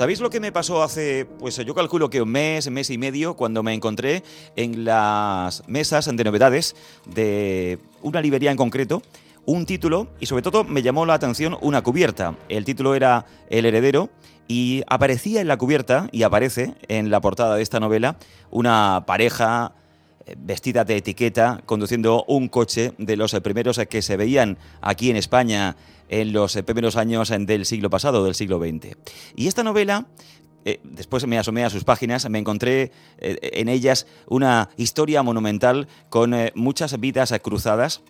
¿Sabéis lo que me pasó hace, pues yo calculo que un mes, mes y medio, cuando me encontré en las mesas de novedades de una librería en concreto? un título y sobre todo me llamó la atención una cubierta. El título era El heredero y aparecía en la cubierta y aparece en la portada de esta novela una pareja vestida de etiqueta conduciendo un coche de los primeros que se veían aquí en España en los primeros años del siglo pasado, del siglo XX. Y esta novela eh, después me asomé a sus páginas, me encontré eh, en ellas una historia monumental con muchas vidas cruzadas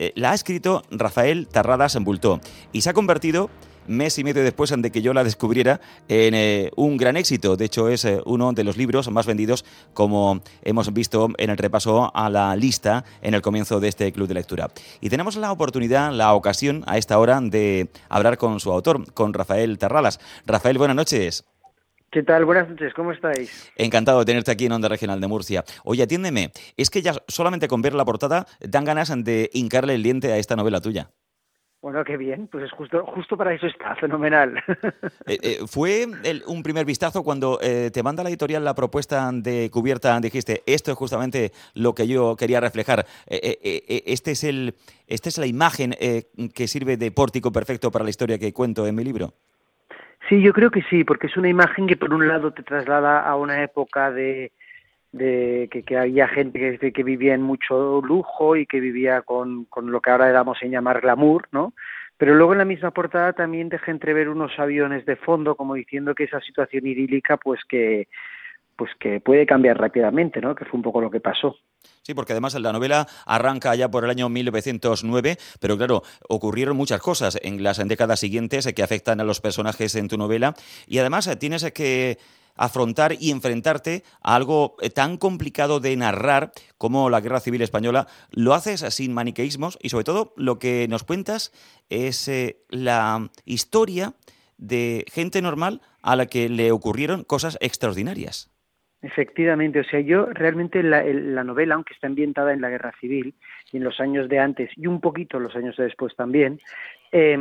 eh, la ha escrito Rafael Tarradas en Bultó y se ha convertido mes y medio después de que yo la descubriera en eh, un gran éxito. De hecho, es eh, uno de los libros más vendidos, como hemos visto en el repaso a la lista en el comienzo de este club de lectura. Y tenemos la oportunidad, la ocasión a esta hora de hablar con su autor, con Rafael Tarradas. Rafael, buenas noches. ¿Qué tal? Buenas noches, ¿cómo estáis? Encantado de tenerte aquí en Onda Regional de Murcia. Oye, atiéndeme, es que ya solamente con ver la portada dan ganas de hincarle el diente a esta novela tuya. Bueno, qué bien, pues es justo, justo para eso está, fenomenal. Eh, eh, ¿Fue un primer vistazo cuando eh, te manda la editorial la propuesta de cubierta, dijiste, esto es justamente lo que yo quería reflejar, este es el, esta es la imagen que sirve de pórtico perfecto para la historia que cuento en mi libro? Sí, yo creo que sí, porque es una imagen que por un lado te traslada a una época de, de que, había gente que, que, vivía en mucho lujo y que vivía con, con lo que ahora damos en llamar glamour, ¿no? Pero luego en la misma portada también deja entrever unos aviones de fondo, como diciendo que esa situación idílica, pues que, pues que puede cambiar rápidamente, ¿no? Que fue un poco lo que pasó. Sí, porque además la novela arranca ya por el año 1909, pero claro, ocurrieron muchas cosas en las décadas siguientes que afectan a los personajes en tu novela y además tienes que afrontar y enfrentarte a algo tan complicado de narrar como la Guerra Civil Española. Lo haces sin maniqueísmos y sobre todo lo que nos cuentas es eh, la historia de gente normal a la que le ocurrieron cosas extraordinarias. Efectivamente, o sea, yo realmente la, la, novela, aunque está ambientada en la guerra civil y en los años de antes y un poquito los años de después también, eh,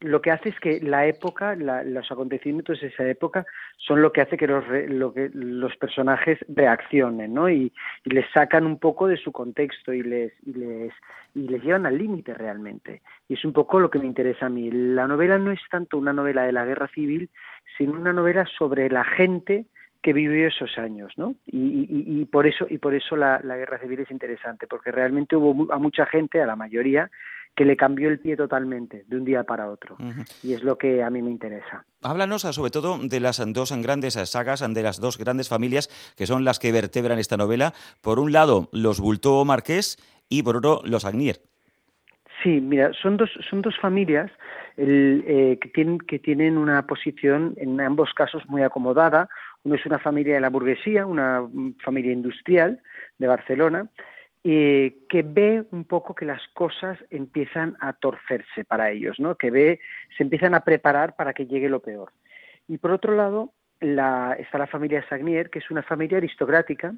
lo que hace es que la época, la, los acontecimientos de esa época son lo que hace que los, lo que los personajes reaccionen, ¿no? Y, y, les sacan un poco de su contexto y les, y les, y les llevan al límite realmente. Y es un poco lo que me interesa a mí. La novela no es tanto una novela de la guerra civil, sino una novela sobre la gente que vivió esos años, ¿no? Y, y, por eso y por eso la, la, guerra civil es interesante, porque realmente hubo a mucha gente, a la mayoría, que le cambió el pie totalmente de un día para otro, y es lo que a mí me interesa. Háblanos sobre todo de las dos grandes sagas, de las dos grandes familias que son las que vertebran esta novela. Por un lado, los Bultó Marqués y por otro, los Agnier. Sí, mira, son dos, son dos familias el, eh, que, tienen, que tienen una posición en ambos casos muy acomodada. Uno es una familia de la burguesía, una familia industrial de Barcelona, eh, que ve un poco que las cosas empiezan a torcerse para ellos, ¿no? que ve, se empiezan a preparar para que llegue lo peor. Y por otro lado, la, está la familia Sagnier, que es una familia aristocrática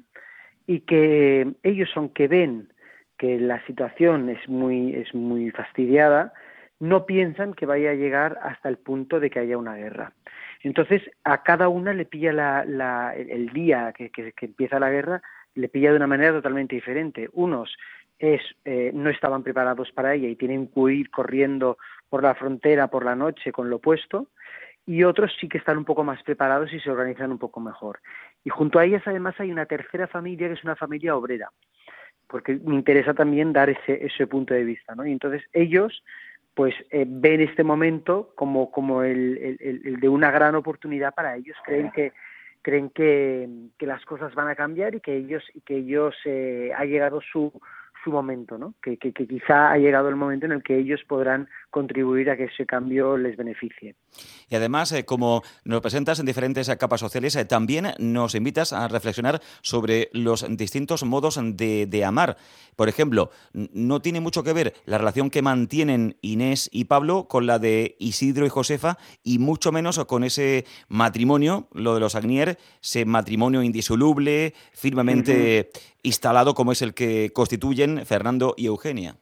y que ellos, aunque ven que la situación es muy, es muy fastidiada, no piensan que vaya a llegar hasta el punto de que haya una guerra. Entonces, a cada una le pilla la, el día que, empieza la guerra, le pilla de una manera totalmente diferente. Unos eh, no estaban preparados para ella y tienen que ir corriendo por la frontera por la noche con lo opuesto, y otros sí que están un poco más preparados y se organizan un poco mejor. Y junto a ellas además hay una tercera familia que es una familia obrera, porque me interesa también dar ese, ese punto de vista, ¿no? Y entonces ellos pues eh, ven este momento como, como el, el, de una gran oportunidad para ellos. Creen que creen que, que las cosas van a cambiar y que ellos y que ellos eh, ha llegado su su momento, ¿no? Que, que, quizá ha llegado el momento en el que ellos podrán contribuir a que ese cambio les beneficie. Y además, eh, como nos presentas en diferentes capas sociales, eh, también nos invitas a reflexionar sobre los distintos modos de, de, amar. Por ejemplo, no tiene mucho que ver la relación que mantienen Inés y Pablo con la de Isidro y Josefa y mucho menos con ese matrimonio, lo de los Agnier, ese matrimonio indisoluble, firmemente instalado como es el que constituyen Fernando y Eugenia.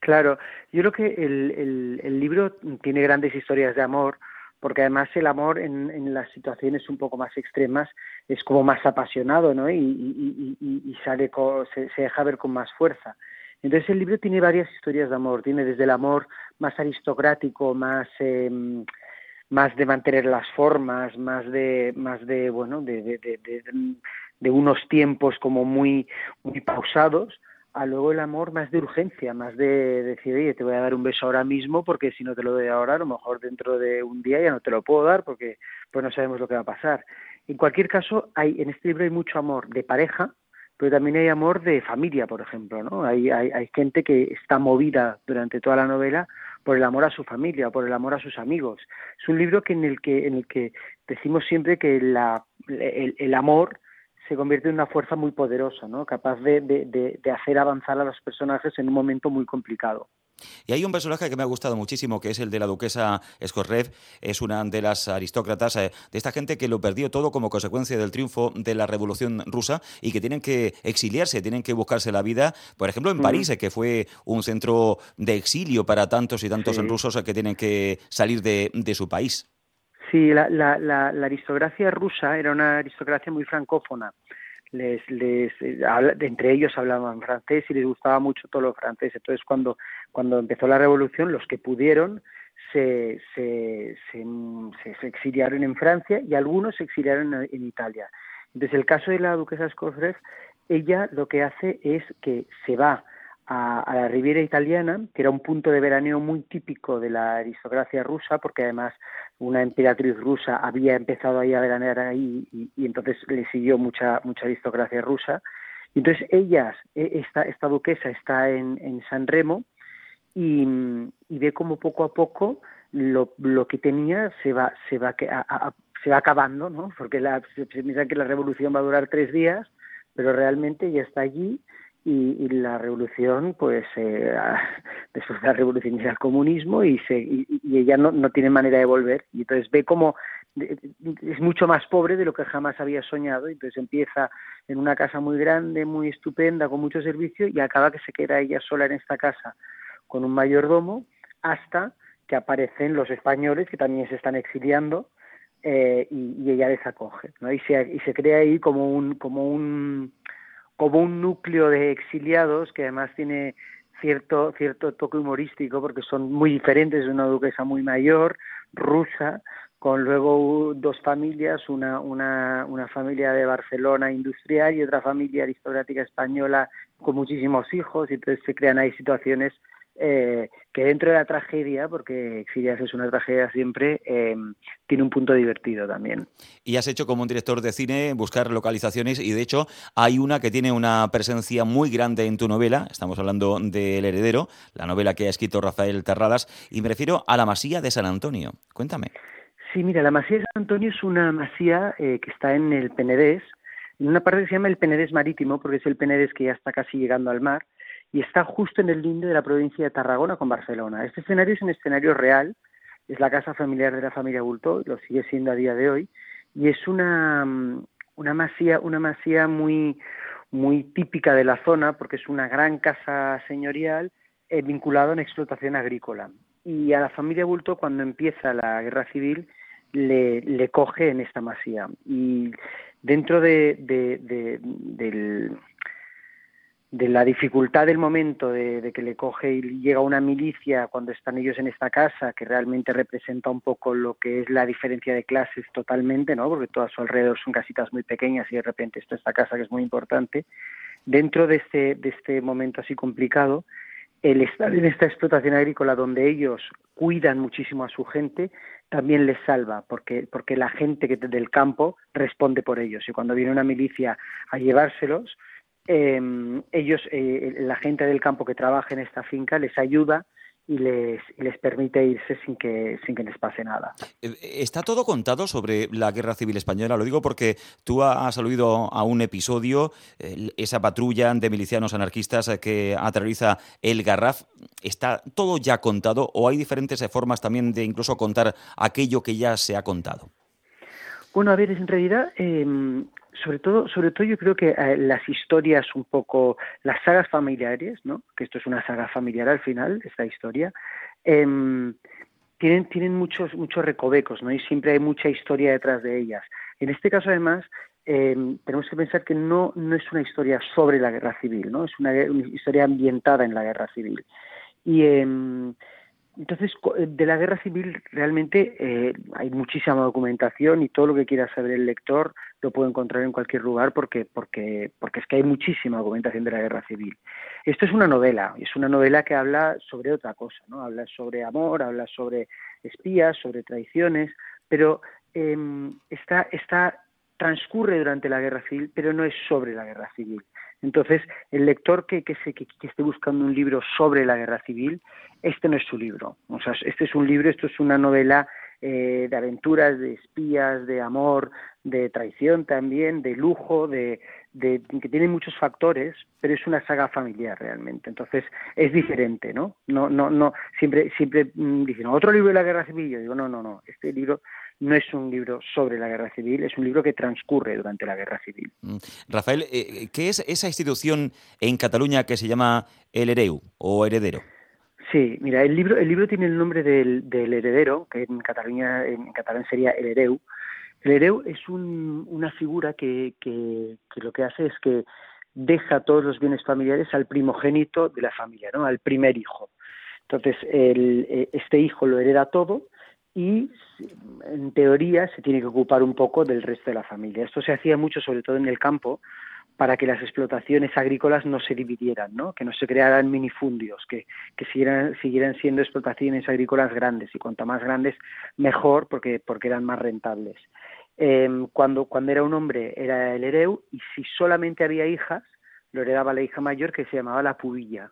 Claro, yo creo que el, libro tiene grandes historias de amor porque además el amor en, las situaciones un poco más extremas es como más apasionado, ¿no? Y, sale se, deja ver con más fuerza. Entonces el libro tiene varias historias de amor, tiene desde el amor más aristocrático, más em, más de mantener las formas, más de más de bueno, de, de unos tiempos como muy muy pausados, a luego el amor más de urgencia, más de decir, oye, te voy a dar un beso ahora mismo porque si no te lo doy ahora, a lo mejor dentro de un día ya no te lo puedo dar porque pues no sabemos lo que va a pasar. En cualquier caso, hay en este libro hay mucho amor de pareja, pero también hay amor de familia, por ejemplo, ¿no? Hay, hay, gente que está movida durante toda la novela por el amor a su familia, por el amor a sus amigos. Es un libro que en el que en el que decimos siempre que el amor se convierte en una fuerza muy poderosa, ¿no? capaz de, de, hacer avanzar a los personajes en un momento muy complicado. Y hay un personaje que me ha gustado muchísimo, que es el de la duquesa Skorrev. Es una de las aristócratas eh, de esta gente que lo perdió todo como consecuencia del triunfo de la Revolución Rusa y que tienen que exiliarse, tienen que buscarse la vida, por ejemplo, en París, eh, que fue un centro de exilio para tantos y tantos rusos eh, que tienen que salir de, de su país. Sí, la, la, la, aristocracia rusa era una aristocracia muy francófona. Les, les, eh, entre ellos hablaban francés y les gustaba mucho todo lo francés. Entonces, cuando, cuando empezó la revolución, los que pudieron se, se, se, exiliaron en Francia y algunos se exiliaron en, Italia. Entonces, el caso de la duquesa Skofrev, ella lo que hace es que se va a, la Riviera Italiana, que era un punto de veraneo muy típico de la aristocracia rusa, porque además una emperatriz rusa había empezado ahí a veranear ahí y, entonces le siguió mucha mucha aristocracia rusa. Entonces ellas, e, esta, esta duquesa está en, en San Remo y, ve como poco a poco lo, lo que tenía se va se va se va acabando, ¿no? Porque la, se que la revolución va a durar tres días, pero realmente ya está allí y, la revolución, pues eh, después de la revolución llega el comunismo y, se, y, ella no, no, tiene manera de volver. Y entonces ve como es mucho más pobre de lo que jamás había soñado. Y entonces empieza en una casa muy grande, muy estupenda, con mucho servicio y acaba que se queda ella sola en esta casa con un mayordomo hasta que aparecen los españoles que también se están exiliando eh, y, ella les acoge. ¿no? Y, se, y se crea ahí como un, como un como un núcleo de exiliados que además tiene cierto cierto toque humorístico porque son muy diferentes una duquesa muy mayor rusa con luego dos familias una una una familia de Barcelona industrial y otra familia aristocrática española con muchísimos hijos y entonces se crean ahí situaciones eh, que dentro de la tragedia, porque Exilias es una tragedia siempre, eh, tiene un punto divertido también. Y has hecho como un director de cine buscar localizaciones y de hecho hay una que tiene una presencia muy grande en tu novela, estamos hablando de El Heredero, la novela que ha escrito Rafael Terradas, y me refiero a la Masía de San Antonio. Cuéntame. Sí, mira, la Masía de San Antonio es una masía eh, que está en el Penedés, en una parte que se llama el Penedés Marítimo, porque es el Penedés que ya está casi llegando al mar, y está justo en el linde de la provincia de Tarragona con Barcelona. Este escenario es un escenario real, es la casa familiar de la familia Bulto, lo sigue siendo a día de hoy, y es una, mm, una masía, una masía muy, muy típica de la zona porque es una gran casa señorial eh, vinculada a una explotación agrícola. Y a la familia Bulto, cuando empieza la guerra civil, le, le coge en esta masía. Y dentro de, de, del, de la dificultad del momento de, que le coge y llega una milicia cuando están ellos en esta casa, que realmente representa un poco lo que es la diferencia de clases totalmente, ¿no? Porque todo a su alrededor son casitas muy pequeñas y de repente esta casa que es muy importante. Dentro de este, de este momento así complicado, el estar en esta explotación agrícola donde ellos cuidan muchísimo a su gente, también les salva, porque, porque la gente que del campo responde por ellos. Y cuando viene una milicia a llevárselos, eh, ellos, eh, la gente del campo que trabaja en esta finca les ayuda y les, les permite irse sin que, sin que les pase nada. Eh, ¿Está todo contado sobre la Guerra Civil Española? Lo digo porque tú has aludido a un episodio, esa patrulla de milicianos anarquistas que aterriza el Garraf. ¿Está todo ya contado o hay diferentes formas también de incluso contar aquello que ya se ha contado? Bueno, a ver, en realidad em, sobre todo, sobre todo yo creo que eh, las historias un poco, las sagas familiares, ¿no? Que esto es una saga familiar al final, esta historia, em, tienen, tienen muchos, muchos recovecos, ¿no? Y siempre hay mucha historia detrás de ellas. En este caso, además, Em, tenemos que pensar que no, no es una historia sobre la guerra civil, ¿no? es una, historia ambientada en la guerra civil. Y em, entonces, de la guerra civil realmente eh, hay muchísima documentación y todo lo que quiera saber el lector lo puede encontrar en cualquier lugar porque, porque, porque es que hay muchísima documentación de la guerra civil. Esto es una novela, es una novela que habla sobre otra cosa, ¿no? Habla sobre amor, habla sobre espías, sobre traiciones, pero eh, está, está transcurre durante la guerra civil, pero no es sobre la guerra civil. Entonces, el lector que, que, se, que, esté buscando un libro sobre la guerra civil, este no es su libro. O sea, este es un libro, esto es una novela eh, de aventuras, de espías, de amor, de traición también, de lujo, de, de, que tiene muchos factores, pero es una saga familiar realmente. Entonces es diferente, ¿no? No, no, no. Siempre, siempre mm, dicen otro libro de la guerra civil. Yo digo no, no, no. Este libro no es un libro sobre la guerra civil, es un libro que transcurre durante la guerra civil. Mm. Rafael, eh, ¿qué es esa institución en Cataluña que se llama el Hereu o Heredero? Sí, mira, el libro, el libro tiene el nombre del, heredero, que en Cataluña, en catalán sería el Hereu. El Hereu es una figura que, que, lo que hace es que deja todos los bienes familiares al primogénito de la familia, ¿no? al primer hijo. Entonces, el, eh, este hijo lo hereda todo y en teoría se tiene que ocupar un poco del resto de la familia. Esto se hacía mucho, sobre todo en el campo, para que las explotaciones agrícolas no se dividieran, ¿no? que no se crearan minifundios, que, que siguieran, siguieran siendo explotaciones agrícolas grandes y cuanto más grandes mejor porque, porque eran más rentables. Em, cuando, cuando era un hombre era el hereu y si solamente había hijas, lo heredaba la hija mayor que se llamaba la pubilla.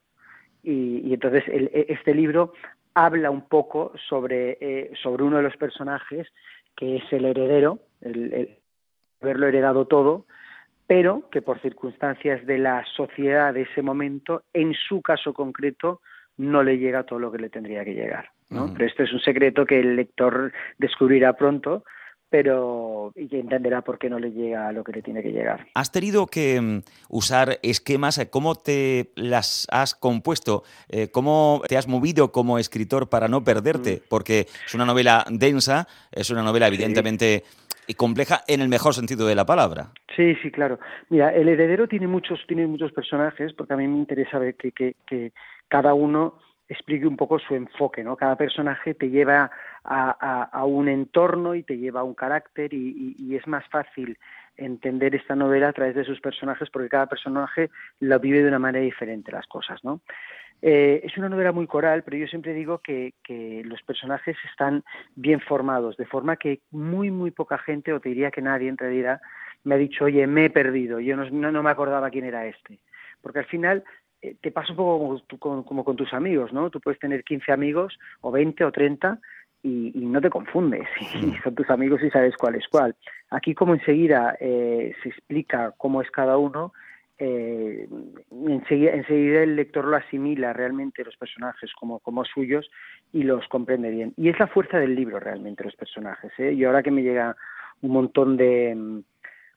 Y, y entonces e, este libro habla un poco sobre, eh, sobre uno de los personajes, que es el heredero, el, haberlo heredado todo, pero que por circunstancias de la sociedad de ese momento, en su caso concreto, no le llega todo lo que le tendría que llegar. ¿no? Pero esto es un secreto que el lector descubrirá pronto, pero y que entenderá por qué no le llega a lo que le tiene que llegar. ¿Has tenido que mm, usar esquemas? ¿Cómo te las has compuesto? Eh, ¿Cómo te has movido como escritor para no perderte? Mm. Porque es una novela densa, es una novela evidentemente compleja en el mejor sentido de la palabra. Sí, sí, claro. Mira, el heredero tiene muchos, tiene muchos personajes, porque a mí me interesa ver que, que, que cada uno explique un poco su enfoque, ¿no? Cada personaje te lleva a, un entorno y te lleva a un carácter y, es más fácil entender esta novela a través de sus personajes porque cada personaje lo vive de una manera diferente las cosas, ¿no? Eh, es una novela muy coral, pero yo siempre digo que, los personajes están bien formados, de forma que muy, muy poca gente, o te diría que nadie en realidad, me ha dicho, oye, me he perdido, yo no, no me acordaba quién era este. Porque al final te pasa un poco como, con tus amigos, ¿no? Tú puedes tener 15 amigos o 20 o 30 y, no te confundes, y son tus amigos y sabes cuál es cuál. Aquí como enseguida eh, se explica cómo es cada uno, eh, enseguida, enseguida, el lector lo asimila realmente los personajes como, como suyos y los comprende bien. Y es la fuerza del libro realmente los personajes. ¿eh? Y ahora que me llega un montón de...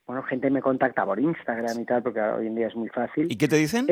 Bueno, gente me contacta por Instagram y tal, porque hoy en día es muy fácil. ¿Y qué te dicen?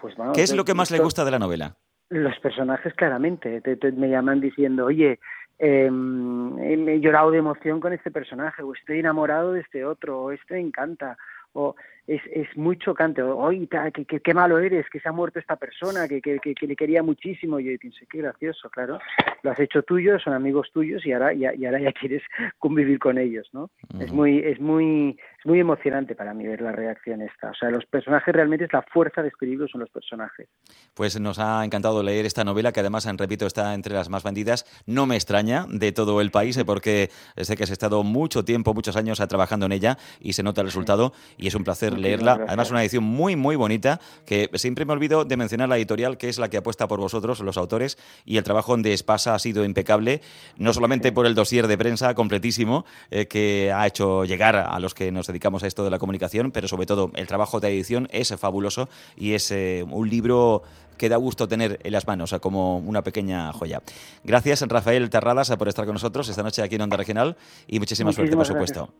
Pues, ¿Qué es lo que más le gusta de la novela? Los personajes, claramente. me llaman diciendo, oye, em, he llorado de emoción con este personaje, o estoy enamorado de este otro, o este me encanta, o es, es muy chocante. Oye, qué, qué, malo eres, que se ha muerto esta persona, que, que, que le quería muchísimo. Y yo pienso, qué gracioso, claro. Lo has hecho tuyo, son amigos tuyos y ahora, y, ahora ya quieres convivir con ellos, ¿no? Es muy, es muy, es muy emocionante para mí ver la reacción esta. O sea, los personajes realmente es la fuerza de escribirlos son los personajes. Pues nos ha encantado leer esta novela, que además, repito, está entre las más vendidas. No me extraña de todo el país, ¿eh? porque sé que has estado mucho tiempo, muchos años trabajando en ella y se nota el resultado y es un placer leerla. Además, una edición muy, muy bonita, que siempre me olvido de mencionar la editorial, que es la que apuesta por vosotros, los autores, y el trabajo de Espasa ha sido impecable, no solamente por el dossier de prensa completísimo eh, que ha hecho llegar a los que nos dedicamos a esto de la comunicación, pero sobre todo el trabajo de edición es fabuloso y es eh, un libro que da gusto tener en las manos, como una pequeña joya. Gracias, Rafael Terradas, por estar con nosotros esta noche aquí en Onda Regional y muchísima suerte, por supuesto.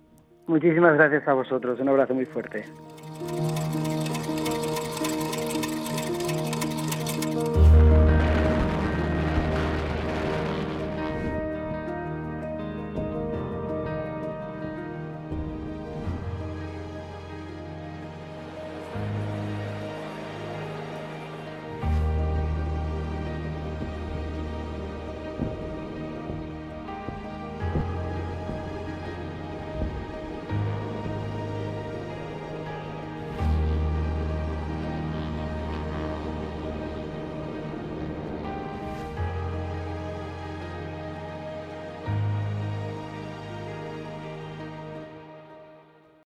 Muchísimas gracias a vosotros. Un abrazo muy fuerte.